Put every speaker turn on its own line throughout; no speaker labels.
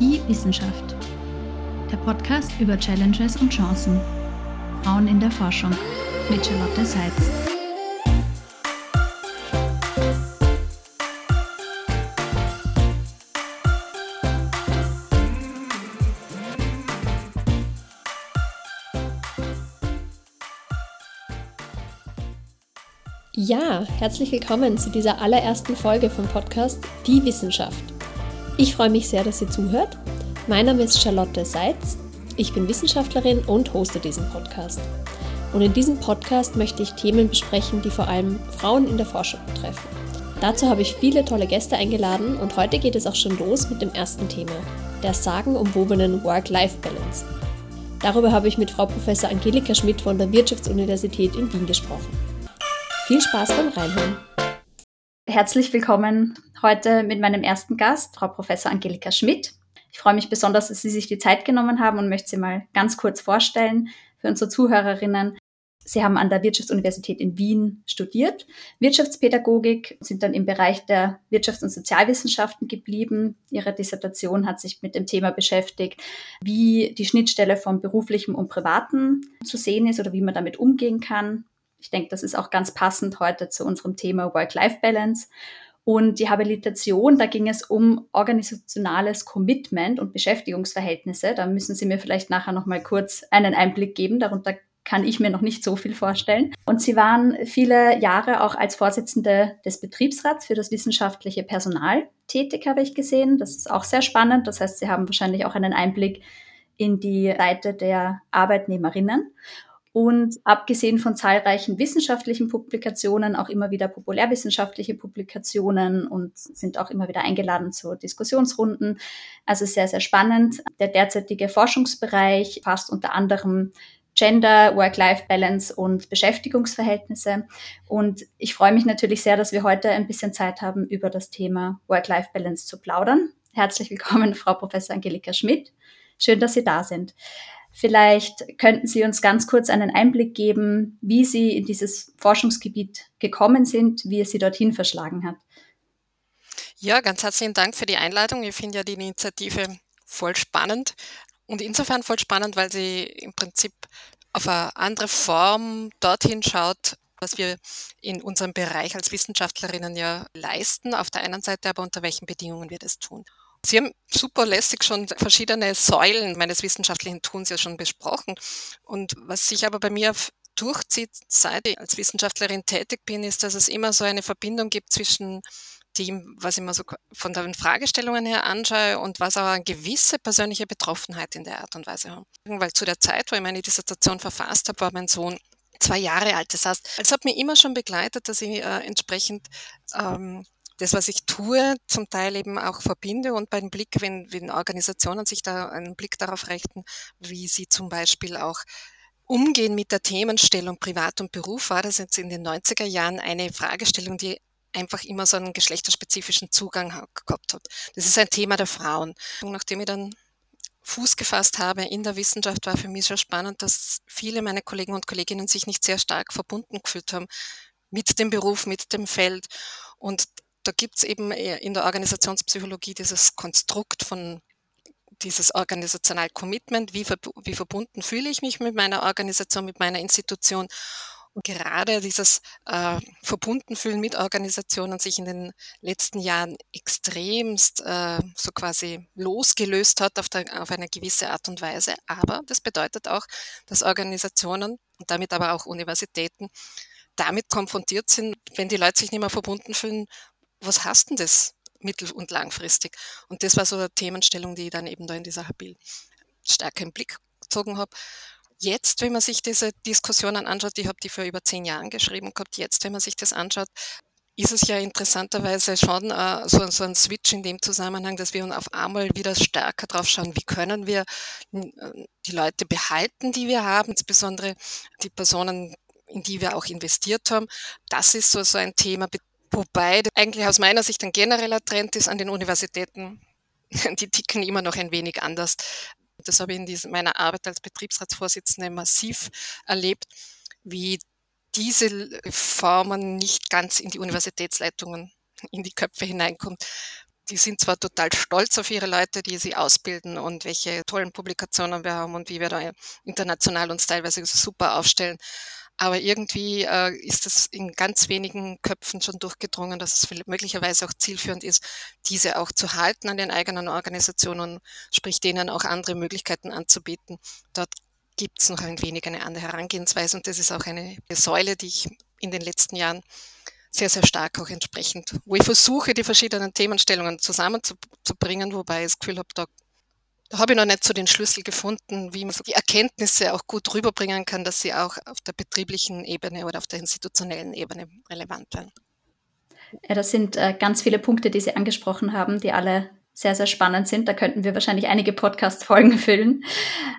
Die Wissenschaft. Der Podcast über Challenges und Chancen. Frauen in der Forschung mit Charlotte Seitz.
Ja, herzlich willkommen zu dieser allerersten Folge vom Podcast Die Wissenschaft. Ich freue mich sehr, dass ihr zuhört. Mein Name ist Charlotte Seitz. Ich bin Wissenschaftlerin und hoste diesen Podcast. Und in diesem Podcast möchte ich Themen besprechen, die vor allem Frauen in der Forschung betreffen. Dazu habe ich viele tolle Gäste eingeladen und heute geht es auch schon los mit dem ersten Thema, der sagenumwobenen Work-Life-Balance. Darüber habe ich mit Frau Professor Angelika Schmidt von der Wirtschaftsuniversität in Wien gesprochen. Viel Spaß beim Reinhören.
Herzlich willkommen heute mit meinem ersten Gast, Frau Professor Angelika Schmidt. Ich freue mich besonders, dass Sie sich die Zeit genommen haben und möchte Sie mal ganz kurz vorstellen für unsere Zuhörerinnen. Sie haben an der Wirtschaftsuniversität in Wien studiert, Wirtschaftspädagogik, sind dann im Bereich der Wirtschafts- und Sozialwissenschaften geblieben. Ihre Dissertation hat sich mit dem Thema beschäftigt, wie die Schnittstelle von beruflichem und privatem zu sehen ist oder wie man damit umgehen kann. Ich denke, das ist auch ganz passend heute zu unserem Thema Work-Life-Balance. Und die Habilitation, da ging es um organisationales Commitment und Beschäftigungsverhältnisse. Da müssen Sie mir vielleicht nachher noch mal kurz einen Einblick geben. Darunter kann ich mir noch nicht so viel vorstellen. Und Sie waren viele Jahre auch als Vorsitzende des Betriebsrats für das wissenschaftliche Personal tätig, habe ich gesehen. Das ist auch sehr spannend. Das heißt, Sie haben wahrscheinlich auch einen Einblick in die Seite der Arbeitnehmerinnen und abgesehen von zahlreichen wissenschaftlichen Publikationen auch immer wieder populärwissenschaftliche Publikationen und sind auch immer wieder eingeladen zu Diskussionsrunden. Also sehr, sehr spannend. Der derzeitige Forschungsbereich fasst unter anderem Gender, Work-Life-Balance und Beschäftigungsverhältnisse. Und ich freue mich natürlich sehr, dass wir heute ein bisschen Zeit haben, über das Thema Work-Life-Balance zu plaudern. Herzlich willkommen, Frau Professor Angelika Schmidt. Schön, dass Sie da sind. Vielleicht könnten Sie uns ganz kurz einen Einblick geben, wie Sie in dieses Forschungsgebiet gekommen sind, wie es Sie dorthin verschlagen hat.
Ja, ganz herzlichen Dank für die Einladung. Ich finde ja die Initiative voll spannend und insofern voll spannend, weil sie im Prinzip auf eine andere Form dorthin schaut, was wir in unserem Bereich als Wissenschaftlerinnen ja leisten, auf der einen Seite aber unter welchen Bedingungen wir das tun. Sie haben super lässig schon verschiedene Säulen meines wissenschaftlichen Tuns ja schon besprochen. Und was sich aber bei mir durchzieht, seit ich als Wissenschaftlerin tätig bin, ist, dass es immer so eine Verbindung gibt zwischen dem, was ich mir so von den Fragestellungen her anschaue und was aber eine gewisse persönliche Betroffenheit in der Art und Weise haben. Weil zu der Zeit, wo ich meine Dissertation verfasst habe, war mein Sohn zwei Jahre alt. Das heißt, es hat mich immer schon begleitet, dass ich äh, entsprechend ähm, das, was ich tue, zum Teil eben auch verbinde und beim Blick, wenn, wenn Organisationen sich da einen Blick darauf richten, wie sie zum Beispiel auch umgehen mit der Themenstellung Privat und Beruf, war das jetzt in den 90er Jahren eine Fragestellung, die einfach immer so einen geschlechterspezifischen Zugang gehabt hat. Das ist ein Thema der Frauen. Und nachdem ich dann Fuß gefasst habe in der Wissenschaft, war für mich schon spannend, dass viele meiner Kollegen und Kolleginnen sich nicht sehr stark verbunden gefühlt haben mit dem Beruf, mit dem Feld. Und da gibt's eben in der Organisationspsychologie dieses Konstrukt von dieses organisational Commitment, wie, wie verbunden fühle ich mich mit meiner Organisation, mit meiner Institution. Und gerade dieses äh, Verbundenfühlen mit Organisationen sich in den letzten Jahren extremst äh, so quasi losgelöst hat auf, der, auf eine gewisse Art und Weise. Aber das bedeutet auch, dass Organisationen und damit aber auch Universitäten damit konfrontiert sind, wenn die Leute sich nicht mehr verbunden fühlen, was heißt denn das mittel- und langfristig? Und das war so eine Themenstellung, die ich dann eben da in dieser Habil stärker im Blick gezogen habe. Jetzt, wenn man sich diese Diskussionen anschaut, ich habe die vor über zehn Jahren geschrieben gehabt, jetzt, wenn man sich das anschaut, ist es ja interessanterweise schon äh, so, so, ein Switch in dem Zusammenhang, dass wir auf einmal wieder stärker drauf schauen, wie können wir die Leute behalten, die wir haben, insbesondere die Personen, in die wir auch investiert haben. Das ist so, so ein Thema, Wobei eigentlich aus meiner Sicht ein genereller Trend ist an den Universitäten. Die ticken immer noch ein wenig anders. Das habe ich in dieser, meiner Arbeit als Betriebsratsvorsitzende massiv erlebt, wie diese Formen nicht ganz in die Universitätsleitungen, in die Köpfe hineinkommt. die sind zwar total stolz auf ihre Leute, die sie ausbilden und welche tollen Publikationen wir haben und wie wir da international uns teilweise super aufstellen. Aber irgendwie äh, ist es in ganz wenigen Köpfen schon durchgedrungen, dass es möglicherweise auch zielführend ist, diese auch zu halten an den eigenen Organisationen, sprich denen auch andere Möglichkeiten anzubieten. Dort gibt es noch ein wenig eine andere Herangehensweise und das ist auch eine Säule, die ich in den letzten Jahren sehr, sehr stark auch entsprechend, wo ich versuche, die verschiedenen Themenstellungen zusammenzubringen, wobei ich das Gefühl habe, da da habe ich noch nicht so den Schlüssel gefunden, wie man die Erkenntnisse auch gut rüberbringen kann, dass sie auch auf der betrieblichen Ebene oder auf der institutionellen Ebene relevant werden.
Ja, das sind äh, ganz viele Punkte, die Sie angesprochen haben, die alle sehr, sehr spannend sind. Da könnten wir wahrscheinlich einige Podcast-Folgen füllen.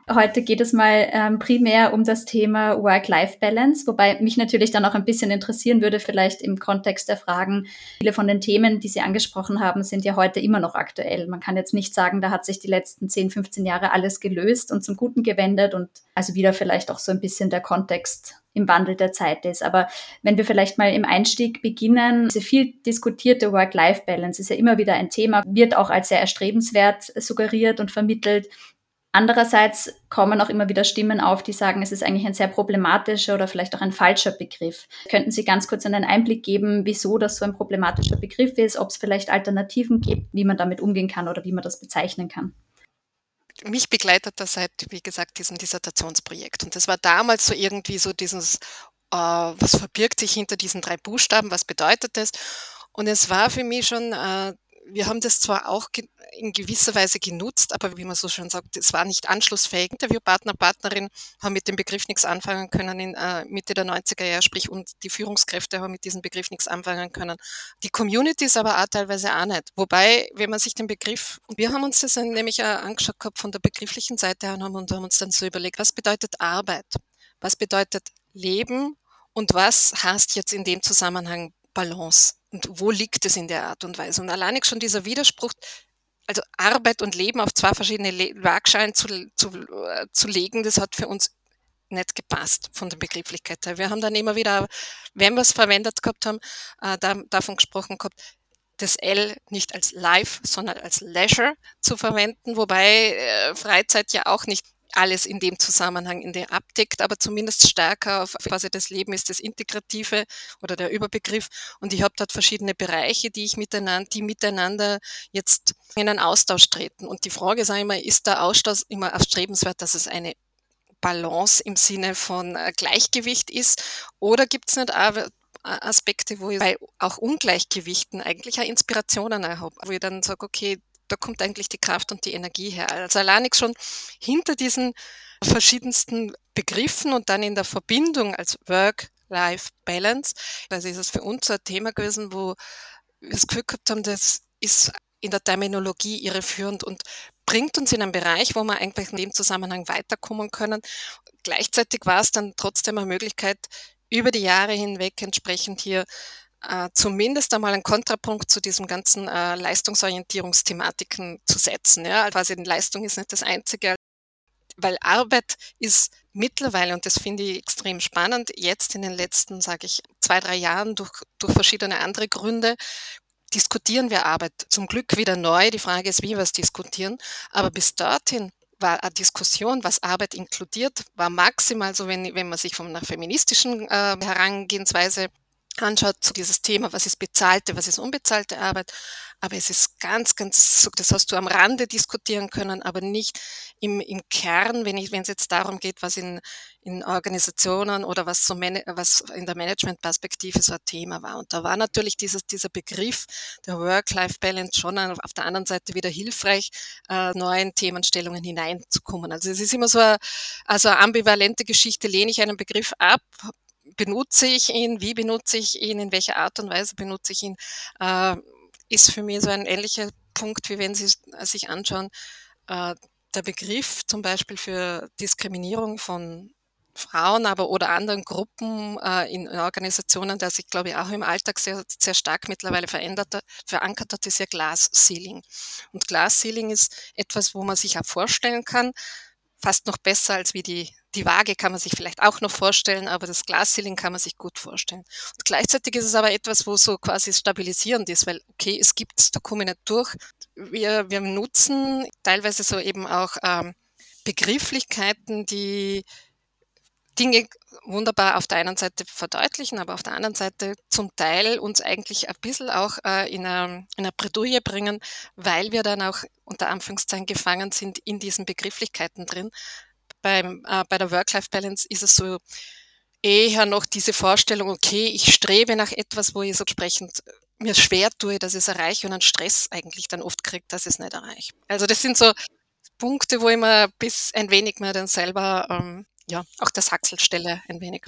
Heute geht es mal ähm, primär um das Thema Work-Life-Balance, wobei mich natürlich dann auch ein bisschen interessieren würde, vielleicht im Kontext der Fragen. Viele von den Themen, die Sie angesprochen haben, sind ja heute immer noch aktuell. Man kann jetzt nicht sagen, da hat sich die letzten 10, 15 Jahre alles gelöst und zum Guten gewendet und also wieder vielleicht auch so ein bisschen der Kontext im Wandel der Zeit ist. Aber wenn wir vielleicht mal im Einstieg beginnen, diese viel diskutierte Work-Life-Balance ist ja immer wieder ein Thema, wird auch als sehr erstrebenswert suggeriert und vermittelt. Andererseits kommen auch immer wieder Stimmen auf, die sagen, es ist eigentlich ein sehr problematischer oder vielleicht auch ein falscher Begriff. Könnten Sie ganz kurz einen Einblick geben, wieso das so ein problematischer Begriff ist, ob es vielleicht Alternativen gibt, wie man damit umgehen kann oder wie man das bezeichnen kann?
Mich begleitet das seit, wie gesagt, diesem Dissertationsprojekt. Und das war damals so irgendwie so dieses, äh, was verbirgt sich hinter diesen drei Buchstaben, was bedeutet das? Und es war für mich schon äh, wir haben das zwar auch in gewisser Weise genutzt, aber wie man so schön sagt, es war nicht anschlussfähig. Interviewpartner, Partnerin haben mit dem Begriff nichts anfangen können in äh, Mitte der 90er Jahre, sprich, und die Führungskräfte haben mit diesem Begriff nichts anfangen können. Die Communities aber auch teilweise auch nicht. Wobei, wenn man sich den Begriff, wir haben uns das nämlich auch angeschaut gehabt von der begrifflichen Seite her und haben uns dann so überlegt, was bedeutet Arbeit? Was bedeutet Leben? Und was heißt jetzt in dem Zusammenhang Balance? Und wo liegt es in der Art und Weise? Und alleine schon dieser Widerspruch, also Arbeit und Leben auf zwei verschiedene Waagschalen zu, zu, äh, zu legen, das hat für uns nicht gepasst von der Begrifflichkeit her. Wir haben dann immer wieder, wenn wir es verwendet gehabt haben, äh, da, davon gesprochen gehabt, das L nicht als Life, sondern als Leisure zu verwenden, wobei äh, Freizeit ja auch nicht alles in dem Zusammenhang in der abdeckt, aber zumindest stärker auf quasi das Leben ist das Integrative oder der Überbegriff. Und ich habe dort verschiedene Bereiche, die ich miteinander, die miteinander jetzt in einen Austausch treten. Und die Frage ist immer, ist der Austausch immer erstrebenswert, dass es eine Balance im Sinne von äh, Gleichgewicht ist? Oder gibt es nicht auch Aspekte, wo ich bei auch Ungleichgewichten eigentlich auch Inspirationen habe, wo ich dann sage, okay, da kommt eigentlich die Kraft und die Energie her. Also allein schon hinter diesen verschiedensten Begriffen und dann in der Verbindung als Work-Life-Balance, also ist es für uns ein Thema gewesen, wo wir das Gefühl gehabt haben, das ist in der Terminologie irreführend und bringt uns in einen Bereich, wo wir eigentlich in dem Zusammenhang weiterkommen können. Gleichzeitig war es dann trotzdem eine Möglichkeit, über die Jahre hinweg entsprechend hier äh, zumindest einmal einen Kontrapunkt zu diesem ganzen äh, Leistungsorientierungsthematiken zu setzen. Ja? Quasi Leistung ist nicht das Einzige, weil Arbeit ist mittlerweile, und das finde ich extrem spannend, jetzt in den letzten, sage ich, zwei, drei Jahren durch, durch verschiedene andere Gründe, diskutieren wir Arbeit zum Glück wieder neu. Die Frage ist, wie wir es diskutieren. Aber bis dorthin war eine Diskussion, was Arbeit inkludiert, war maximal so, wenn, wenn man sich von einer feministischen äh, Herangehensweise anschaut, zu dieses Thema, was ist bezahlte, was ist unbezahlte Arbeit. Aber es ist ganz, ganz, das hast du am Rande diskutieren können, aber nicht im, im Kern, wenn, ich, wenn es jetzt darum geht, was in, in Organisationen oder was, so was in der Managementperspektive so ein Thema war. Und da war natürlich dieses, dieser Begriff der Work-Life-Balance schon auf der anderen Seite wieder hilfreich, äh, neuen Themenstellungen hineinzukommen. Also es ist immer so eine, also eine ambivalente Geschichte, lehne ich einen Begriff ab, benutze ich ihn, wie benutze ich ihn, in welcher Art und Weise benutze ich ihn, äh, ist für mich so ein ähnlicher Punkt, wie wenn Sie sich anschauen, äh, der Begriff zum Beispiel für Diskriminierung von Frauen, aber oder anderen Gruppen äh, in Organisationen, der sich, glaube ich, auch im Alltag sehr, sehr stark mittlerweile verändert, verankert hat, ist ja Glass Ceiling. Und Glass Ceiling ist etwas, wo man sich auch vorstellen kann, fast noch besser als wie die, die Waage kann man sich vielleicht auch noch vorstellen, aber das Glasceiling kann man sich gut vorstellen. Und gleichzeitig ist es aber etwas, wo so quasi stabilisierend ist, weil, okay, es gibt, da komme ich nicht durch. Wir, wir nutzen teilweise so eben auch ähm, Begrifflichkeiten, die Dinge wunderbar auf der einen Seite verdeutlichen, aber auf der anderen Seite zum Teil uns eigentlich ein bisschen auch äh, in eine, in eine Bredouille bringen, weil wir dann auch unter Anführungszeichen gefangen sind in diesen Begrifflichkeiten drin. Beim, äh, bei der Work-Life-Balance ist es so eher noch diese Vorstellung, okay, ich strebe nach etwas, wo ich so entsprechend mir schwer tue, dass ich es erreiche und einen Stress eigentlich dann oft kriege, dass ich es nicht erreiche. Also das sind so Punkte, wo ich mir bis ein wenig mehr dann selber ähm, ja, auch das Haxelstelle ein wenig.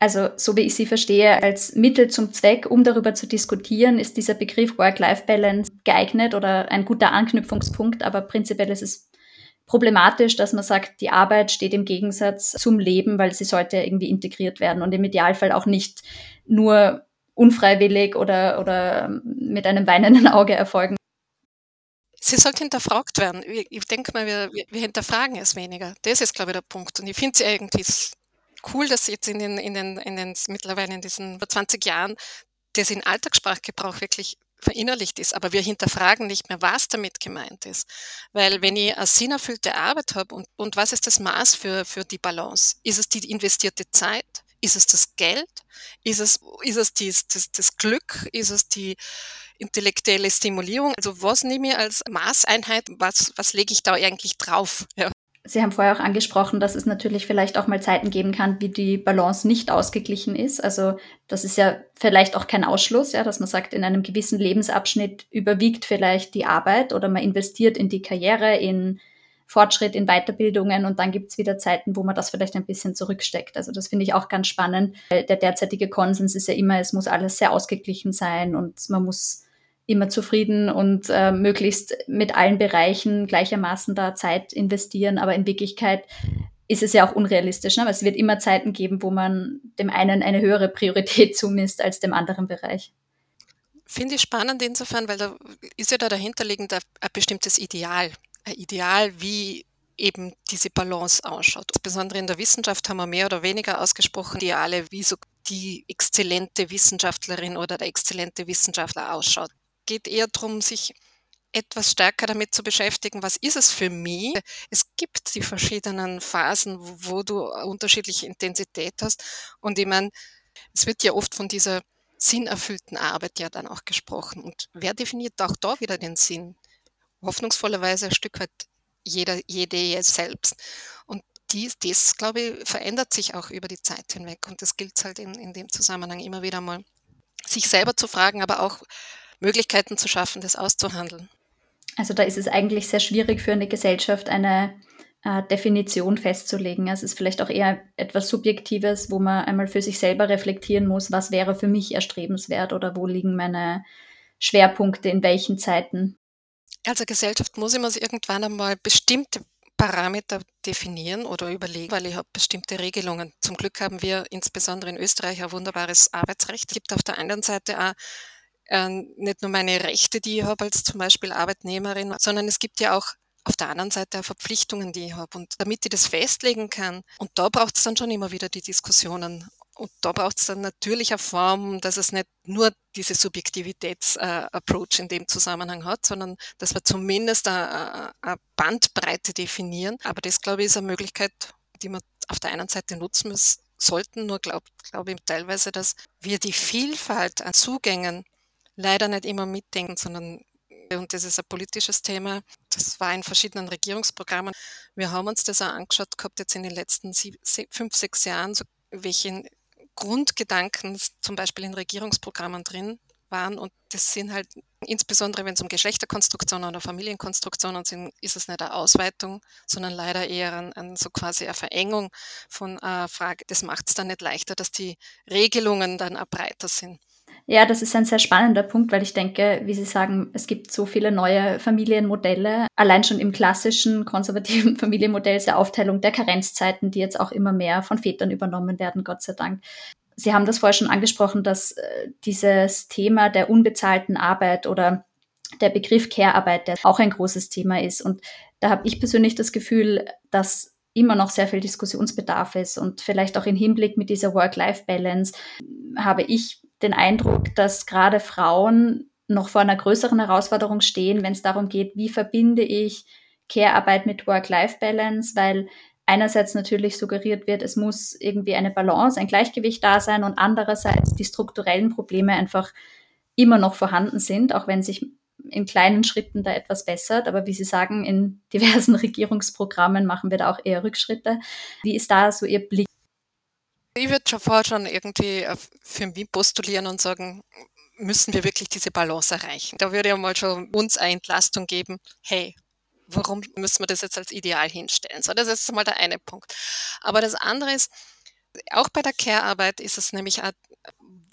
Also, so wie ich sie verstehe, als Mittel zum Zweck, um darüber zu diskutieren, ist dieser Begriff Work-Life-Balance geeignet oder ein guter Anknüpfungspunkt, aber prinzipiell ist es problematisch, dass man sagt, die Arbeit steht im Gegensatz zum Leben, weil sie sollte irgendwie integriert werden und im Idealfall auch nicht nur unfreiwillig oder, oder mit einem weinenden Auge erfolgen.
Sie sollte hinterfragt werden. Ich denke mal, wir, wir hinterfragen es weniger. Das ist, glaube ich, der Punkt. Und ich finde es irgendwie cool, dass jetzt in den, in den, in den mittlerweile in diesen 20 Jahren das in Alltagssprachgebrauch wirklich verinnerlicht ist, aber wir hinterfragen nicht mehr, was damit gemeint ist. Weil wenn ich eine sinnerfüllte Arbeit habe und, und was ist das Maß für, für die Balance? Ist es die investierte Zeit? Ist es das Geld? Ist es, ist es dies, das, das Glück? Ist es die intellektuelle Stimulierung? Also was nehme ich als Maßeinheit? Was, was lege ich da eigentlich drauf? Ja.
Sie haben vorher auch angesprochen, dass es natürlich vielleicht auch mal Zeiten geben kann, wie die Balance nicht ausgeglichen ist. Also das ist ja vielleicht auch kein Ausschluss, ja, dass man sagt, in einem gewissen Lebensabschnitt überwiegt vielleicht die Arbeit oder man investiert in die Karriere, in Fortschritt in Weiterbildungen und dann gibt es wieder Zeiten, wo man das vielleicht ein bisschen zurücksteckt. Also das finde ich auch ganz spannend. Der derzeitige Konsens ist ja immer, es muss alles sehr ausgeglichen sein und man muss immer zufrieden und äh, möglichst mit allen Bereichen gleichermaßen da Zeit investieren. Aber in Wirklichkeit ist es ja auch unrealistisch, ne? weil es wird immer Zeiten geben, wo man dem einen eine höhere Priorität zumisst als dem anderen Bereich.
Finde ich spannend insofern, weil da ist ja da dahinterliegend ein, ein bestimmtes Ideal. Ideal, wie eben diese Balance ausschaut. Insbesondere in der Wissenschaft haben wir mehr oder weniger ausgesprochen Ideale, wie so die exzellente Wissenschaftlerin oder der exzellente Wissenschaftler ausschaut. Geht eher darum, sich etwas stärker damit zu beschäftigen, was ist es für mich? Es gibt die verschiedenen Phasen, wo du unterschiedliche Intensität hast. Und ich meine, es wird ja oft von dieser sinnerfüllten Arbeit ja dann auch gesprochen. Und wer definiert auch da wieder den Sinn? hoffnungsvollerweise ein Stück weit jeder, jede selbst. Und dies, das, glaube ich, verändert sich auch über die Zeit hinweg. Und das gilt halt in, in dem Zusammenhang immer wieder mal, sich selber zu fragen, aber auch Möglichkeiten zu schaffen, das auszuhandeln.
Also da ist es eigentlich sehr schwierig für eine Gesellschaft, eine äh, Definition festzulegen. Also es ist vielleicht auch eher etwas Subjektives, wo man einmal für sich selber reflektieren muss, was wäre für mich erstrebenswert oder wo liegen meine Schwerpunkte in welchen Zeiten.
Also Gesellschaft muss immer irgendwann einmal bestimmte Parameter definieren oder überlegen, weil ich habe bestimmte Regelungen. Zum Glück haben wir insbesondere in Österreich ein wunderbares Arbeitsrecht. Es gibt auf der anderen Seite auch äh, nicht nur meine Rechte, die ich habe als zum Beispiel Arbeitnehmerin, sondern es gibt ja auch auf der anderen Seite auch Verpflichtungen, die ich habe. Und damit ich das festlegen kann, und da braucht es dann schon immer wieder die Diskussionen und da braucht es dann natürlich eine Form, dass es nicht nur diese Subjektivitäts-Approach in dem Zusammenhang hat, sondern dass wir zumindest eine, eine Bandbreite definieren. Aber das, glaube ich, ist eine Möglichkeit, die wir auf der einen Seite nutzen müssen, sollten. Nur glaube glaub ich teilweise, dass wir die Vielfalt an Zugängen leider nicht immer mitdenken, sondern und das ist ein politisches Thema. Das war in verschiedenen Regierungsprogrammen. Wir haben uns das auch angeschaut gehabt jetzt in den letzten sieb, fünf, sechs Jahren, so welche Grundgedanken zum Beispiel in Regierungsprogrammen drin waren. Und das sind halt, insbesondere wenn es um Geschlechterkonstruktionen oder Familienkonstruktionen sind, ist es nicht eine Ausweitung, sondern leider eher an, an so quasi eine Verengung von einer Frage. Das macht es dann nicht leichter, dass die Regelungen dann auch breiter sind.
Ja, das ist ein sehr spannender Punkt, weil ich denke, wie Sie sagen, es gibt so viele neue Familienmodelle. Allein schon im klassischen konservativen Familienmodell ist ja Aufteilung der Karenzzeiten, die jetzt auch immer mehr von Vätern übernommen werden, Gott sei Dank. Sie haben das vorher schon angesprochen, dass äh, dieses Thema der unbezahlten Arbeit oder der Begriff Care-Arbeit, auch ein großes Thema ist. Und da habe ich persönlich das Gefühl, dass immer noch sehr viel Diskussionsbedarf ist. Und vielleicht auch im Hinblick mit dieser Work-Life-Balance habe ich den Eindruck, dass gerade Frauen noch vor einer größeren Herausforderung stehen, wenn es darum geht, wie verbinde ich Care-Arbeit mit Work-Life-Balance, weil einerseits natürlich suggeriert wird, es muss irgendwie eine Balance, ein Gleichgewicht da sein und andererseits die strukturellen Probleme einfach immer noch vorhanden sind, auch wenn sich in kleinen Schritten da etwas bessert. Aber wie Sie sagen, in diversen Regierungsprogrammen machen wir da auch eher Rückschritte. Wie ist da so Ihr Blick?
Ich würde schon vorher schon irgendwie für mich postulieren und sagen, müssen wir wirklich diese Balance erreichen? Da würde ich mal schon uns eine Entlastung geben. Hey, warum müssen wir das jetzt als Ideal hinstellen? So, das ist mal der eine Punkt. Aber das andere ist, auch bei der Care-Arbeit ist es nämlich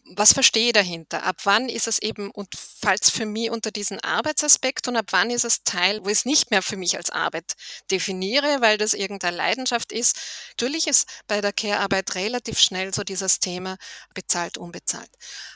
was verstehe ich dahinter? Ab wann ist es eben, und falls für mich unter diesen Arbeitsaspekt und ab wann ist es Teil, wo ich es nicht mehr für mich als Arbeit definiere, weil das irgendeine Leidenschaft ist. Natürlich ist bei der Care-Arbeit relativ schnell so dieses Thema bezahlt, unbezahlt.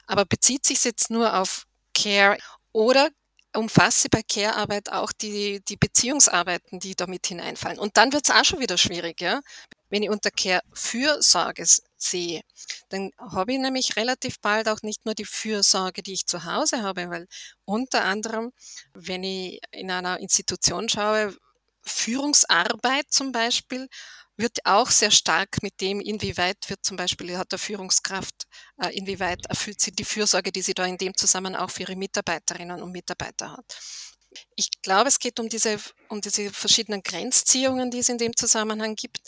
Aber bezieht sich jetzt nur auf Care oder umfasst sie bei Care-Arbeit auch die, die Beziehungsarbeiten, die damit hineinfallen. Und dann wird es auch schon wieder schwierig, ja. Wenn ich unter Care Fürsorge sehe, dann habe ich nämlich relativ bald auch nicht nur die Fürsorge, die ich zu Hause habe, weil unter anderem, wenn ich in einer Institution schaue, Führungsarbeit zum Beispiel, wird auch sehr stark mit dem, inwieweit wird zum Beispiel, hat der Führungskraft, äh, inwieweit erfüllt sie die Fürsorge, die sie da in dem Zusammenhang auch für ihre Mitarbeiterinnen und Mitarbeiter hat. Ich glaube, es geht um diese, um diese verschiedenen Grenzziehungen, die es in dem Zusammenhang gibt.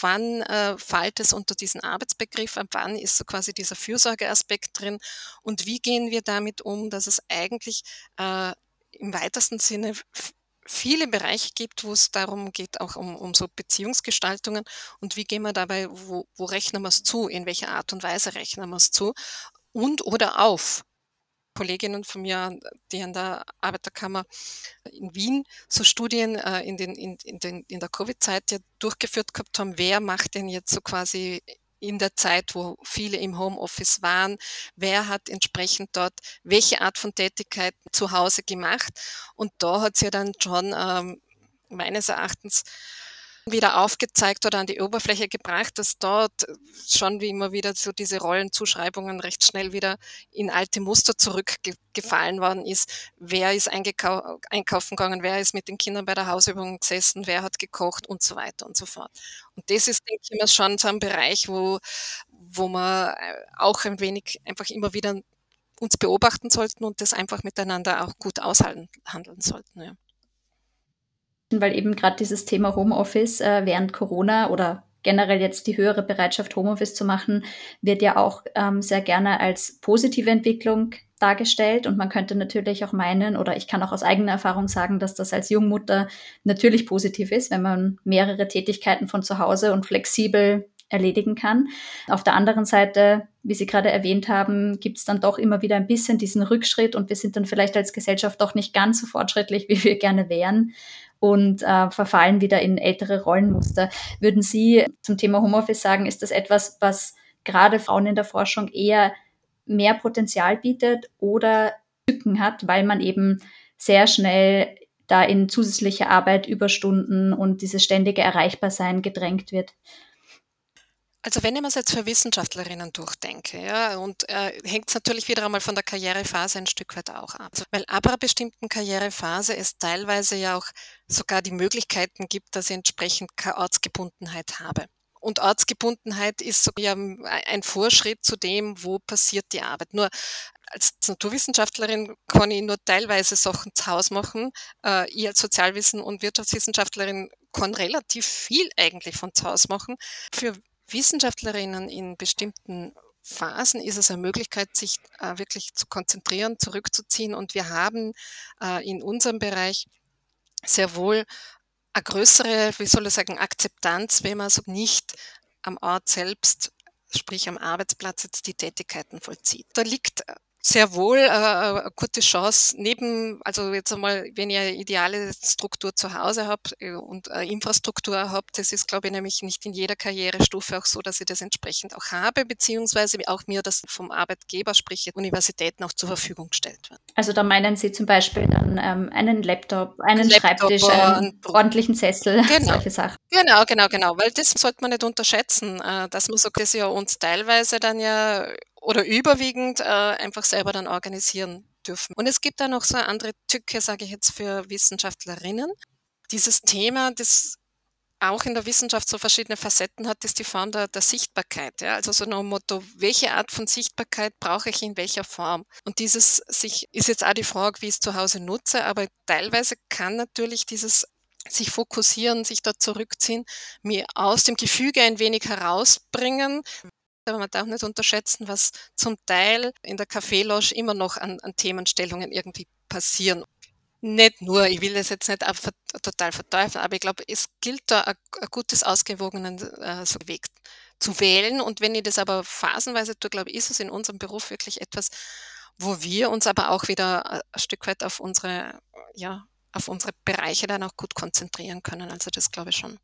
Wann äh, fällt es unter diesen Arbeitsbegriff? Ab wann ist so quasi dieser Fürsorgeaspekt drin? Und wie gehen wir damit um, dass es eigentlich äh, im weitesten Sinne viele Bereiche gibt, wo es darum geht, auch um, um so Beziehungsgestaltungen und wie gehen wir dabei, wo, wo rechnen wir es zu, in welcher Art und Weise rechnen wir es zu und oder auf. Kolleginnen von mir, die an der Arbeiterkammer in Wien so Studien äh, in, den, in, in, den, in der Covid-Zeit ja durchgeführt gehabt haben, wer macht denn jetzt so quasi in der Zeit, wo viele im Homeoffice waren, wer hat entsprechend dort welche Art von Tätigkeit zu Hause gemacht. Und da hat sie ja dann schon ähm, meines Erachtens wieder aufgezeigt oder an die Oberfläche gebracht, dass dort schon wie immer wieder so diese Rollenzuschreibungen recht schnell wieder in alte Muster zurückgefallen worden ist. Wer ist einkaufen gegangen, wer ist mit den Kindern bei der Hausübung gesessen, wer hat gekocht und so weiter und so fort. Und das ist, denke ich, immer schon so ein Bereich, wo, wo man äh, auch ein wenig einfach immer wieder uns beobachten sollten und das einfach miteinander auch gut aushandeln sollten. Ja
weil eben gerade dieses Thema Homeoffice äh, während Corona oder generell jetzt die höhere Bereitschaft, Homeoffice zu machen, wird ja auch ähm, sehr gerne als positive Entwicklung dargestellt. Und man könnte natürlich auch meinen, oder ich kann auch aus eigener Erfahrung sagen, dass das als Jungmutter natürlich positiv ist, wenn man mehrere Tätigkeiten von zu Hause und flexibel erledigen kann. Auf der anderen Seite, wie Sie gerade erwähnt haben, gibt es dann doch immer wieder ein bisschen diesen Rückschritt und wir sind dann vielleicht als Gesellschaft doch nicht ganz so fortschrittlich, wie wir gerne wären und äh, verfallen wieder in ältere Rollenmuster. Würden Sie zum Thema Homeoffice sagen, ist das etwas, was gerade Frauen in der Forschung eher mehr Potenzial bietet oder Lücken hat, weil man eben sehr schnell da in zusätzliche Arbeit, Überstunden und dieses ständige Erreichbarsein gedrängt wird?
Also wenn ich mir es jetzt für Wissenschaftlerinnen durchdenke, ja, und äh, hängt es natürlich wieder einmal von der Karrierephase ein Stück weit auch ab. Weil ab einer bestimmten Karrierephase es teilweise ja auch sogar die Möglichkeiten gibt, dass ich entsprechend keine Ortsgebundenheit habe. Und Ortsgebundenheit ist so ja ein Vorschritt zu dem, wo passiert die Arbeit. Nur als Naturwissenschaftlerin kann ich nur teilweise Sachen zu Hause machen. Äh, ich als Sozialwissen- und Wirtschaftswissenschaftlerin kann relativ viel eigentlich von zu Hause machen. Für Wissenschaftlerinnen in bestimmten Phasen ist es eine Möglichkeit, sich äh, wirklich zu konzentrieren, zurückzuziehen. Und wir haben äh, in unserem Bereich sehr wohl eine größere, wie soll ich sagen, Akzeptanz, wenn man so nicht am Ort selbst, sprich am Arbeitsplatz jetzt die Tätigkeiten vollzieht. Da liegt sehr wohl äh, eine gute Chance, neben, also jetzt einmal, wenn ihr eine ideale Struktur zu Hause habt äh, und eine Infrastruktur habt, das ist, glaube ich, nämlich nicht in jeder Karrierestufe auch so, dass ich das entsprechend auch habe, beziehungsweise auch mir das vom Arbeitgeber, sprich Universitäten, auch zur Verfügung gestellt wird.
Also da meinen Sie zum Beispiel dann ähm, einen Laptop, einen Laptop Schreibtisch, einen ordentlichen Sessel,
genau.
solche Sachen.
Genau, genau, genau, weil das sollte man nicht unterschätzen, äh, dass man so das ja uns teilweise dann ja oder überwiegend äh, einfach selber dann organisieren dürfen. Und es gibt da noch so eine andere Tücke, sage ich jetzt, für Wissenschaftlerinnen. Dieses Thema, das auch in der Wissenschaft so verschiedene Facetten hat, ist die Form der, der Sichtbarkeit. Ja? Also so ein Motto, welche Art von Sichtbarkeit brauche ich in welcher Form? Und dieses sich ist jetzt auch die Frage, wie ich es zu Hause nutze, aber teilweise kann natürlich dieses sich fokussieren, sich da zurückziehen, mir aus dem Gefüge ein wenig herausbringen, aber man darf nicht unterschätzen, was zum Teil in der Kaffeelounge immer noch an, an Themenstellungen irgendwie passieren. Nicht nur, ich will das jetzt nicht total verteufeln, aber ich glaube, es gilt da ein, gutes, ausgewogenen äh, so Weg zu wählen. Und wenn ich das aber phasenweise tue, glaube ich, ist es in unserem Beruf wirklich etwas, wo wir uns aber auch wieder ein Stück weit auf unsere, ja, auf unsere Bereiche dann auch gut konzentrieren können. Also das glaube ich schon.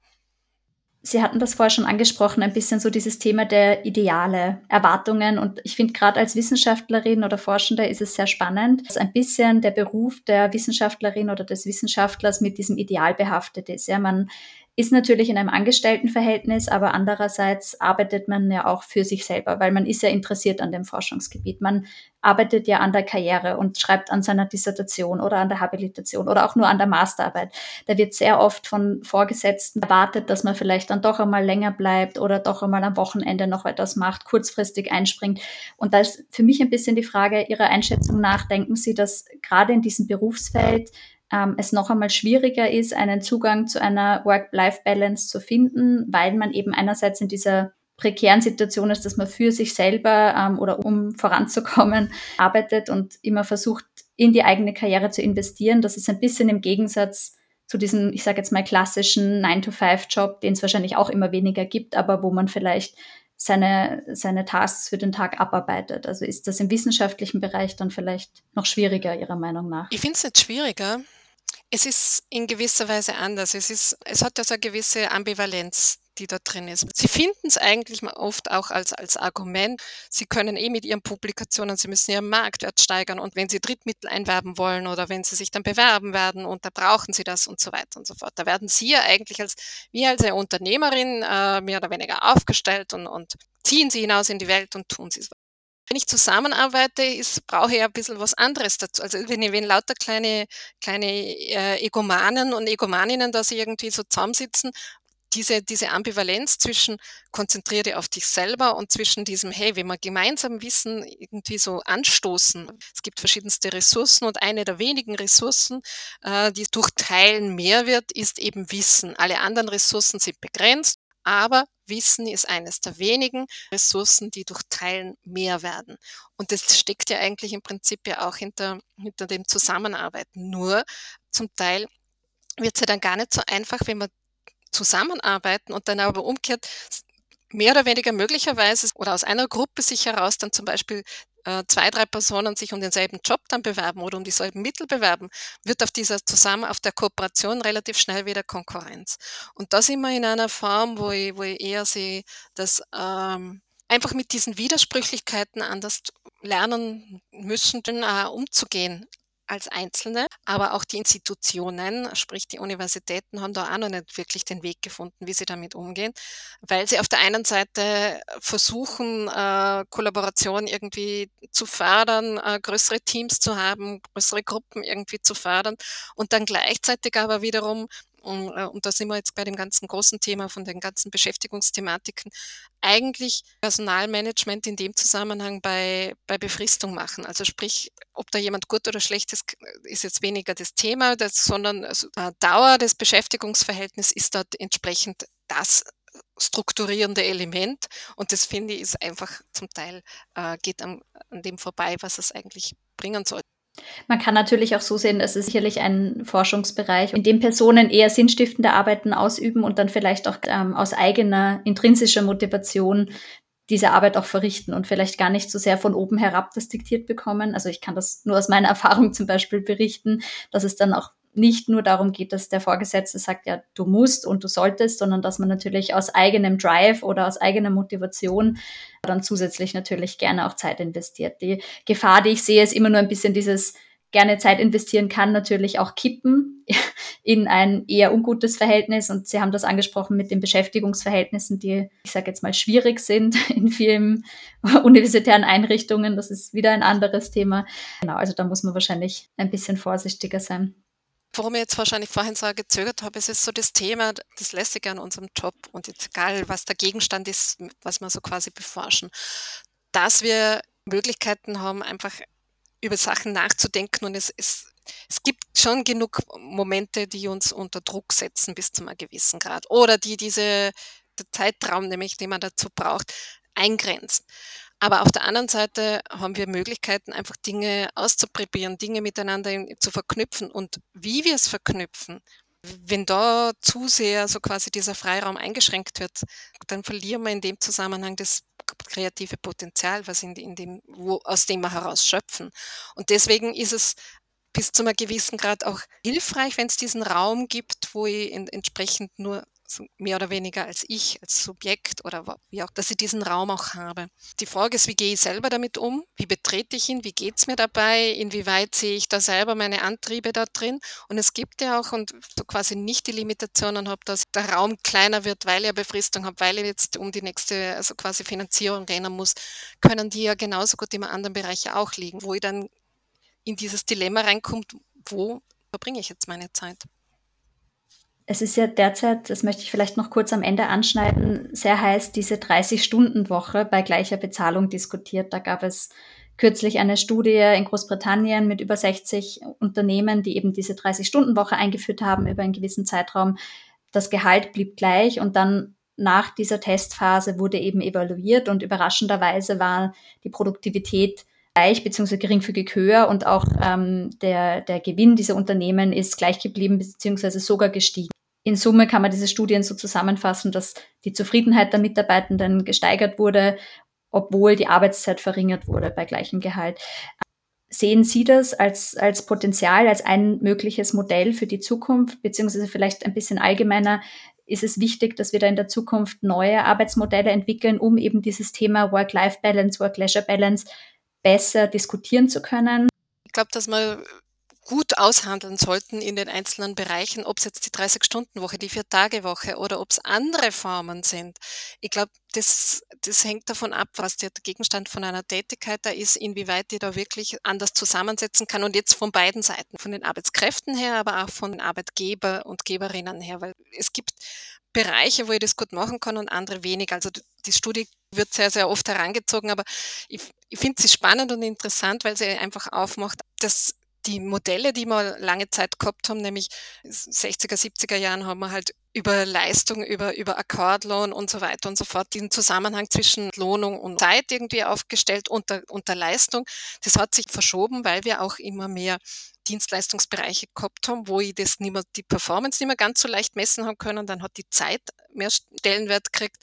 Sie hatten das vorher schon angesprochen, ein bisschen so dieses Thema der Ideale, Erwartungen. Und ich finde, gerade als Wissenschaftlerin oder Forschende ist es sehr spannend, dass ein bisschen der Beruf der Wissenschaftlerin oder des Wissenschaftlers mit diesem Ideal behaftet ist. Ja, man ist natürlich in einem Angestelltenverhältnis, aber andererseits arbeitet man ja auch für sich selber, weil man ist ja interessiert an dem Forschungsgebiet. Man arbeitet ja an der Karriere und schreibt an seiner Dissertation oder an der Habilitation oder auch nur an der Masterarbeit. Da wird sehr oft von Vorgesetzten erwartet, dass man vielleicht dann doch einmal länger bleibt oder doch einmal am Wochenende noch etwas macht, kurzfristig einspringt. Und da ist für mich ein bisschen die Frage Ihrer Einschätzung nach, denken Sie, dass gerade in diesem Berufsfeld ähm, es noch einmal schwieriger ist, einen Zugang zu einer Work-Life-Balance zu finden, weil man eben einerseits in dieser prekären Situation ist, dass man für sich selber ähm, oder um voranzukommen arbeitet und immer versucht, in die eigene Karriere zu investieren. Das ist ein bisschen im Gegensatz zu diesem, ich sage jetzt mal, klassischen 9-to-5-Job, den es wahrscheinlich auch immer weniger gibt, aber wo man vielleicht seine, seine Tasks für den Tag abarbeitet. Also ist das im wissenschaftlichen Bereich dann vielleicht noch schwieriger, Ihrer Meinung nach?
Ich finde es nicht schwieriger. Es ist in gewisser Weise anders. Es, ist, es hat also eine gewisse Ambivalenz die da drin ist. Sie finden es eigentlich oft auch als, als Argument. Sie können eh mit Ihren Publikationen, Sie müssen Ihren Marktwert steigern und wenn Sie Drittmittel einwerben wollen oder wenn Sie sich dann bewerben werden und da brauchen Sie das und so weiter und so fort. Da werden Sie ja eigentlich als, wie als eine Unternehmerin äh, mehr oder weniger aufgestellt und, und ziehen Sie hinaus in die Welt und tun Sie es. Wenn ich zusammenarbeite, ist, brauche ich ja ein bisschen was anderes dazu. Also wenn, wenn lauter kleine, kleine äh, Egomanen und Egomaninnen da irgendwie so zusammensitzen diese, diese Ambivalenz zwischen konzentriere auf dich selber und zwischen diesem, hey, wenn wir gemeinsam Wissen irgendwie so anstoßen. Es gibt verschiedenste Ressourcen und eine der wenigen Ressourcen, äh, die durch Teilen mehr wird, ist eben Wissen. Alle anderen Ressourcen sind begrenzt, aber Wissen ist eines der wenigen Ressourcen, die durch Teilen mehr werden. Und das steckt ja eigentlich im Prinzip ja auch hinter, hinter dem Zusammenarbeiten. Nur zum Teil wird es ja dann gar nicht so einfach, wenn man zusammenarbeiten und dann aber umgekehrt mehr oder weniger möglicherweise oder aus einer Gruppe sich heraus dann zum Beispiel äh, zwei, drei Personen sich um denselben Job dann bewerben oder um dieselben Mittel bewerben, wird auf dieser Zusammen, auf der Kooperation relativ schnell wieder Konkurrenz. Und da sind wir in einer Form, wo ich, wo ich eher sehe, dass ähm, einfach mit diesen Widersprüchlichkeiten anders lernen müssen, dann, äh, umzugehen als Einzelne, aber auch die Institutionen, sprich die Universitäten, haben da auch noch nicht wirklich den Weg gefunden, wie sie damit umgehen, weil sie auf der einen Seite versuchen, äh, Kollaboration irgendwie zu fördern, äh, größere Teams zu haben, größere Gruppen irgendwie zu fördern und dann gleichzeitig aber wiederum und, äh, und da sind wir jetzt bei dem ganzen großen Thema von den ganzen Beschäftigungsthematiken, eigentlich Personalmanagement in dem Zusammenhang bei, bei Befristung machen. Also sprich, ob da jemand gut oder schlecht ist, ist jetzt weniger das Thema, das, sondern also, Dauer des Beschäftigungsverhältnisses ist dort entsprechend das strukturierende Element. Und das finde ich ist einfach zum Teil äh, geht an, an dem vorbei, was es eigentlich bringen soll.
Man kann natürlich auch so sehen, es sicherlich ein Forschungsbereich, in dem Personen eher sinnstiftende Arbeiten ausüben und dann vielleicht auch ähm, aus eigener intrinsischer Motivation diese Arbeit auch verrichten und vielleicht gar nicht so sehr von oben herab das diktiert bekommen. Also ich kann das nur aus meiner Erfahrung zum Beispiel berichten, dass es dann auch nicht nur darum geht, dass der Vorgesetzte sagt, ja, du musst und du solltest, sondern dass man natürlich aus eigenem Drive oder aus eigener Motivation dann zusätzlich natürlich gerne auch Zeit investiert. Die Gefahr, die ich sehe, ist immer nur ein bisschen dieses, gerne Zeit investieren kann, natürlich auch kippen in ein eher ungutes Verhältnis. Und Sie haben das angesprochen mit den Beschäftigungsverhältnissen, die, ich sage jetzt mal, schwierig sind in vielen universitären Einrichtungen. Das ist wieder ein anderes Thema. Genau, also da muss man wahrscheinlich ein bisschen vorsichtiger sein.
Warum ich jetzt wahrscheinlich vorhin so gezögert habe, ist es so das Thema, das Lässige an unserem Job und egal, was der Gegenstand ist, was wir so quasi beforschen, dass wir Möglichkeiten haben, einfach über Sachen nachzudenken und es, es, es gibt schon genug Momente, die uns unter Druck setzen bis zu einem gewissen Grad oder die diese der Zeitraum, nämlich den man dazu braucht, eingrenzt. Aber auf der anderen Seite haben wir Möglichkeiten, einfach Dinge auszuprobieren, Dinge miteinander zu verknüpfen und wie wir es verknüpfen. Wenn da zu sehr so quasi dieser Freiraum eingeschränkt wird, dann verlieren wir in dem Zusammenhang das kreative Potenzial, was in, in dem, wo, aus dem wir heraus schöpfen. Und deswegen ist es bis zu einem gewissen Grad auch hilfreich, wenn es diesen Raum gibt, wo ich entsprechend nur so mehr oder weniger als ich, als Subjekt oder wie auch, dass ich diesen Raum auch habe. Die Frage ist, wie gehe ich selber damit um? Wie betrete ich ihn? Wie geht es mir dabei? Inwieweit sehe ich da selber meine Antriebe da drin? Und es gibt ja auch und so quasi nicht die Limitationen habe, dass der Raum kleiner wird, weil ich eine Befristung habe, weil ich jetzt um die nächste, also quasi Finanzierung rennen muss, können die ja genauso gut in anderen Bereichen auch liegen, wo ich dann in dieses Dilemma reinkommt, wo verbringe ich jetzt meine Zeit?
Es ist ja derzeit, das möchte ich vielleicht noch kurz am Ende anschneiden, sehr heiß diese 30-Stunden-Woche bei gleicher Bezahlung diskutiert. Da gab es kürzlich eine Studie in Großbritannien mit über 60 Unternehmen, die eben diese 30-Stunden-Woche eingeführt haben über einen gewissen Zeitraum. Das Gehalt blieb gleich und dann nach dieser Testphase wurde eben evaluiert und überraschenderweise war die Produktivität gleich bzw. geringfügig höher und auch ähm, der, der Gewinn dieser Unternehmen ist gleich geblieben bzw. sogar gestiegen. In Summe kann man diese Studien so zusammenfassen, dass die Zufriedenheit der Mitarbeitenden gesteigert wurde, obwohl die Arbeitszeit verringert wurde bei gleichem Gehalt. Sehen Sie das als, als Potenzial, als ein mögliches Modell für die Zukunft, beziehungsweise vielleicht ein bisschen allgemeiner? Ist es wichtig, dass wir da in der Zukunft neue Arbeitsmodelle entwickeln, um eben dieses Thema Work-Life-Balance, Work-Leisure-Balance besser diskutieren zu können.
Ich glaube, dass wir gut aushandeln sollten in den einzelnen Bereichen, ob es jetzt die 30-Stunden-Woche, die Vier-Tage-Woche oder ob es andere Formen sind. Ich glaube, das, das hängt davon ab, was der Gegenstand von einer Tätigkeit da ist, inwieweit die da wirklich anders zusammensetzen kann und jetzt von beiden Seiten, von den Arbeitskräften her, aber auch von den Arbeitgeber und Geberinnen her, weil es gibt Bereiche, wo ich das gut machen kann und andere wenig. Also die Studie wird sehr, sehr oft herangezogen, aber ich, ich finde sie spannend und interessant, weil sie einfach aufmacht, dass die Modelle, die wir lange Zeit gehabt haben, nämlich 60er, 70er Jahren haben wir halt über Leistung, über, über Akkordlohn und so weiter und so fort, diesen Zusammenhang zwischen Lohnung und Zeit irgendwie aufgestellt unter, unter Leistung. Das hat sich verschoben, weil wir auch immer mehr Dienstleistungsbereiche gehabt haben, wo ich das nicht mehr, die Performance nicht mehr ganz so leicht messen haben können. Dann hat die Zeit mehr Stellenwert gekriegt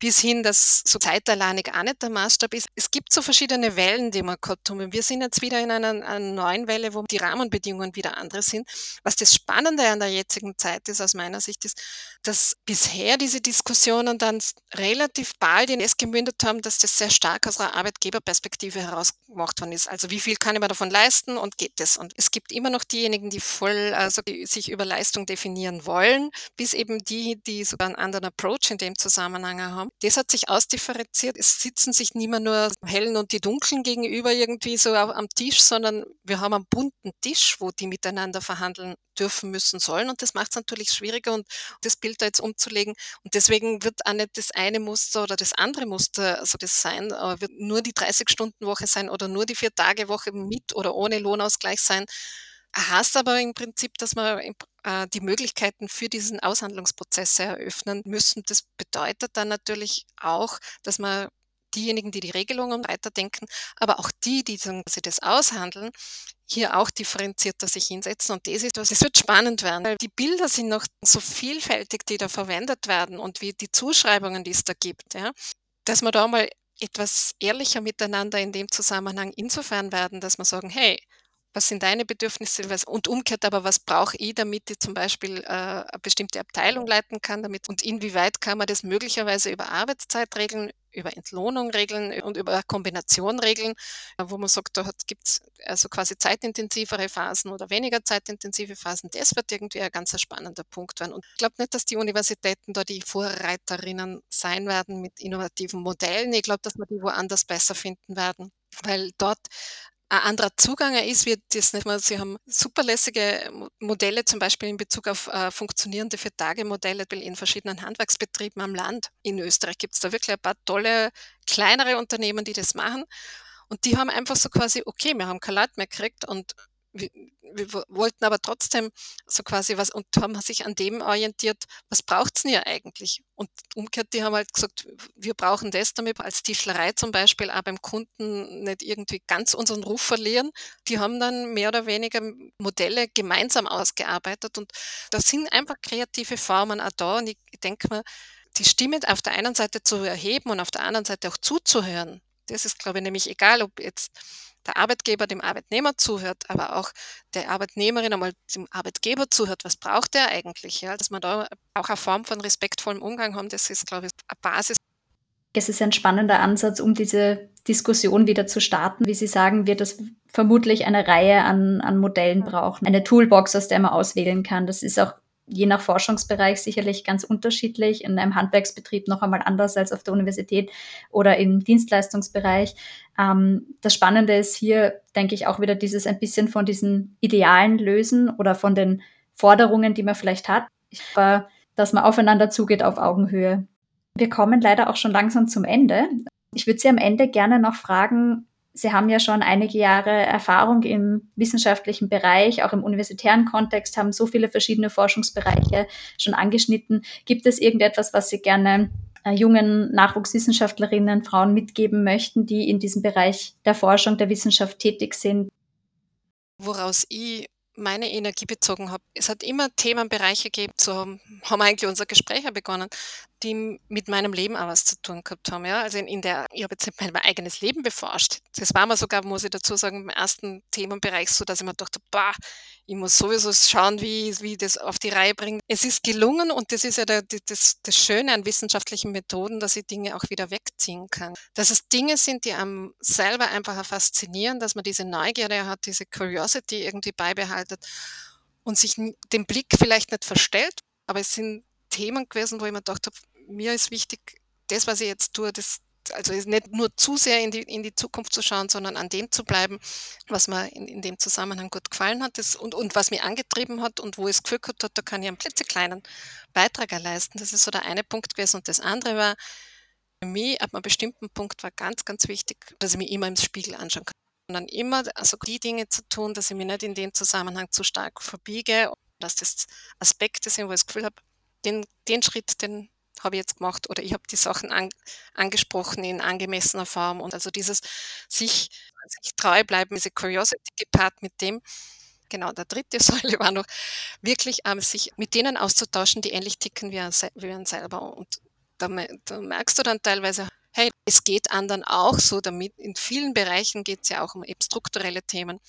bis hin, dass so zeitalleinig auch nicht der Maßstab ist. Es gibt so verschiedene Wellen, die wir gehabt haben. Wir sind jetzt wieder in einer, einer neuen Welle, wo die Rahmenbedingungen wieder andere sind. Was das Spannende an der jetzigen Zeit ist, aus meiner Sicht, ist, dass bisher diese Diskussionen dann relativ bald in es gemündet haben, dass das sehr stark aus einer Arbeitgeberperspektive heraus gemacht worden ist. Also wie viel kann ich mir davon leisten und geht das? Und es gibt immer noch diejenigen, die voll, also die sich über Leistung definieren wollen, bis eben die, die sogar einen anderen Approach in dem Zusammenhang haben. Das hat sich ausdifferenziert. Es sitzen sich nicht mehr nur Hellen und die Dunklen gegenüber irgendwie so am Tisch, sondern wir haben einen bunten Tisch, wo die miteinander verhandeln dürfen, müssen, sollen. Und das macht es natürlich schwieriger und das Bild da jetzt umzulegen. Und deswegen wird auch nicht das eine Muster oder das andere Muster also das sein, wird nur die 30-Stunden-Woche sein oder nur die Vier-Tage-Woche mit oder ohne Lohnausgleich sein. Heißt aber im Prinzip, dass man die Möglichkeiten für diesen Aushandlungsprozess eröffnen müssen. Das bedeutet dann natürlich auch, dass man diejenigen, die die Regelungen weiterdenken, aber auch die, die sie das aushandeln, hier auch differenzierter sich hinsetzen. Und das ist was, es wird spannend werden, weil die Bilder sind noch so vielfältig, die da verwendet werden und wie die Zuschreibungen, die es da gibt. Ja dass wir da mal etwas ehrlicher miteinander in dem Zusammenhang insofern werden, dass wir sagen, hey, was sind deine Bedürfnisse und umgekehrt aber, was brauche ich, damit ich zum Beispiel äh, eine bestimmte Abteilung leiten kann damit und inwieweit kann man das möglicherweise über Arbeitszeit regeln, über Entlohnung regeln und über Kombination regeln, wo man sagt, da gibt es also quasi zeitintensivere Phasen oder weniger zeitintensive Phasen. Das wird irgendwie ein ganz spannender Punkt werden. Und ich glaube nicht, dass die Universitäten da die Vorreiterinnen sein werden mit innovativen Modellen. Ich glaube, dass wir die woanders besser finden werden, weil dort ein anderer Zugang ist, wird das nicht mehr. Sie haben superlässige Modelle, zum Beispiel in Bezug auf äh, funktionierende Vier-Tage-Modelle in verschiedenen Handwerksbetrieben am Land. In Österreich gibt es da wirklich ein paar tolle, kleinere Unternehmen, die das machen. Und die haben einfach so quasi, okay, wir haben kein Leid mehr gekriegt und wir, wir wollten aber trotzdem so quasi was und haben sich an dem orientiert, was braucht's denn ja eigentlich? Und umgekehrt, die haben halt gesagt, wir brauchen das, damit als Tischlerei zum Beispiel auch beim Kunden nicht irgendwie ganz unseren Ruf verlieren. Die haben dann mehr oder weniger Modelle gemeinsam ausgearbeitet und da sind einfach kreative Formen auch da und ich, ich denke mal, die Stimme auf der einen Seite zu erheben und auf der anderen Seite auch zuzuhören, das ist, glaube ich, nämlich egal, ob jetzt der Arbeitgeber dem Arbeitnehmer zuhört, aber auch der Arbeitnehmerin einmal dem Arbeitgeber zuhört, was braucht er eigentlich? Ja? Dass man da auch eine Form von respektvollem Umgang haben, das ist, glaube ich, eine Basis.
Es ist ein spannender Ansatz, um diese Diskussion wieder zu starten. Wie Sie sagen, wird es vermutlich eine Reihe an, an Modellen brauchen. Eine Toolbox, aus der man auswählen kann. Das ist auch je nach Forschungsbereich sicherlich ganz unterschiedlich. In einem Handwerksbetrieb noch einmal anders als auf der Universität oder im Dienstleistungsbereich. Ähm, das Spannende ist hier, denke ich, auch wieder dieses ein bisschen von diesen Idealen lösen oder von den Forderungen, die man vielleicht hat. Glaube, dass man aufeinander zugeht auf Augenhöhe. Wir kommen leider auch schon langsam zum Ende. Ich würde Sie am Ende gerne noch fragen, Sie haben ja schon einige Jahre Erfahrung im wissenschaftlichen Bereich, auch im universitären Kontext, haben so viele verschiedene Forschungsbereiche schon angeschnitten. Gibt es irgendetwas, was Sie gerne äh, jungen Nachwuchswissenschaftlerinnen, Frauen mitgeben möchten, die in diesem Bereich der Forschung, der Wissenschaft tätig sind?
Woraus ich meine Energie bezogen habe. Es hat immer Themenbereiche gegeben, so haben eigentlich unser Gespräch begonnen, die mit meinem Leben auch was zu tun gehabt haben. Ja? Also in, in der, ich habe jetzt mein eigenes Leben beforscht. Das war mir sogar, muss ich dazu sagen, im ersten Themenbereich so, dass ich mir dachte, bah, ich muss sowieso schauen, wie, wie das auf die Reihe bringt. Es ist gelungen und das ist ja der, das, das Schöne an wissenschaftlichen Methoden, dass ich Dinge auch wieder wegziehen kann. Dass es Dinge sind, die einem selber einfach faszinieren, dass man diese Neugierde hat, diese Curiosity irgendwie beibehaltet und sich den Blick vielleicht nicht verstellt, aber es sind Themen gewesen, wo ich mir gedacht habe, mir ist wichtig, das, was ich jetzt tue, das, also nicht nur zu sehr in die, in die Zukunft zu schauen, sondern an dem zu bleiben, was mir in, in dem Zusammenhang gut gefallen hat das, und, und was mich angetrieben hat und wo ich das Gefühl gehabt habe, da kann ich einen klitzekleinen Beitrag leisten. Das ist so der eine Punkt gewesen. Und das andere war, für mich ab einem bestimmten Punkt war ganz, ganz wichtig, dass ich mich immer im Spiegel anschauen kann. Und dann immer also die Dinge zu tun, dass ich mich nicht in dem Zusammenhang zu stark verbiege, dass das Aspekte sind, wo ich das Gefühl habe, den, den Schritt, den habe ich jetzt gemacht oder ich habe die Sachen an, angesprochen in angemessener Form. Und also dieses sich, sich treu bleiben, diese Curiosity gepaart mit dem, genau, der dritte Säule war noch, wirklich ähm, sich mit denen auszutauschen, die ähnlich ticken wie ein, wie ein selber. Und da, da merkst du dann teilweise, hey, es geht anderen auch so, damit in vielen Bereichen geht es ja auch um eben strukturelle Themen.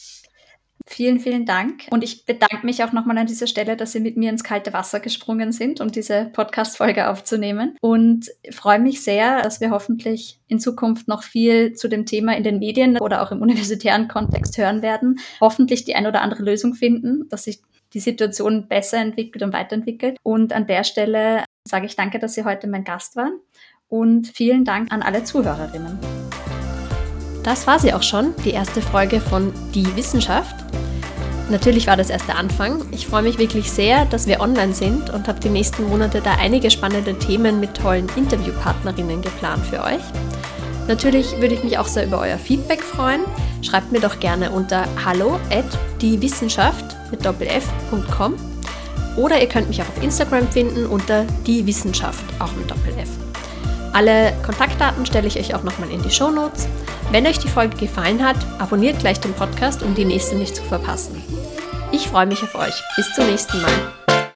Vielen, vielen Dank. Und ich bedanke mich auch nochmal an dieser Stelle, dass Sie mit mir ins kalte Wasser gesprungen sind, um diese Podcast-Folge aufzunehmen. Und freue mich sehr, dass wir hoffentlich in Zukunft noch viel zu dem Thema in den Medien oder auch im universitären Kontext hören werden. Hoffentlich die ein oder andere Lösung finden, dass sich die Situation besser entwickelt und weiterentwickelt. Und an der Stelle sage ich danke, dass Sie heute mein Gast waren. Und vielen Dank an alle Zuhörerinnen.
Das war sie auch schon, die erste Folge von Die Wissenschaft. Natürlich war das erst der Anfang. Ich freue mich wirklich sehr, dass wir online sind und habe die nächsten Monate da einige spannende Themen mit tollen Interviewpartnerinnen geplant für euch. Natürlich würde ich mich auch sehr über euer Feedback freuen. Schreibt mir doch gerne unter hallo at diewissenschaft mit doppelf.com oder ihr könnt mich auch auf Instagram finden unter die Wissenschaft, auch mit Doppel-F. Alle Kontaktdaten stelle ich euch auch nochmal in die Show Notes. Wenn euch die Folge gefallen hat, abonniert gleich den Podcast, um die nächste nicht zu verpassen. Ich freue mich auf euch. Bis zum nächsten Mal.